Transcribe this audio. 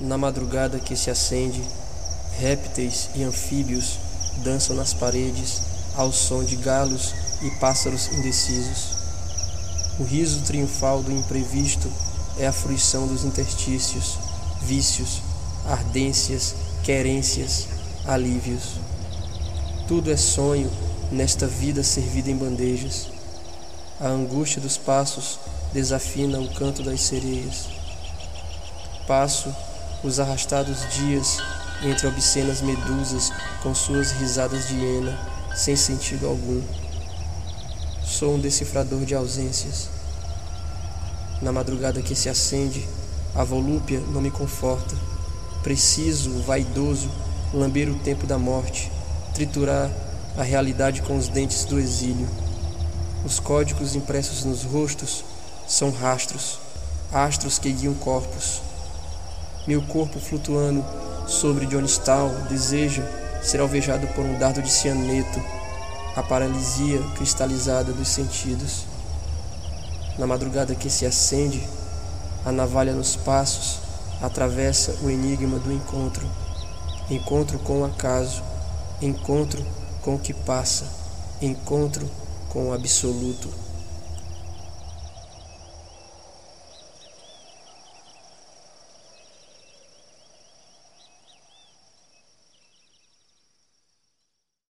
Na madrugada que se acende, répteis e anfíbios dançam nas paredes ao som de galos e pássaros indecisos. O riso triunfal do imprevisto é a fruição dos interstícios, vícios, ardências, querências, alívios. Tudo é sonho nesta vida servida em bandejas. A angústia dos passos desafina o canto das sereias. Passo os arrastados dias entre obscenas medusas com suas risadas de hiena, sem sentido algum. Sou um decifrador de ausências. Na madrugada que se acende, a volúpia não me conforta. Preciso, vaidoso, lamber o tempo da morte, triturar a realidade com os dentes do exílio. Os códigos impressos nos rostos são rastros, astros que guiam corpos. Meu corpo flutuando sobre Johnstown deseja ser alvejado por um dardo de cianeto, a paralisia cristalizada dos sentidos. Na madrugada que se acende, a navalha nos passos atravessa o enigma do encontro. Encontro com o acaso, encontro com o que passa, encontro com o absoluto.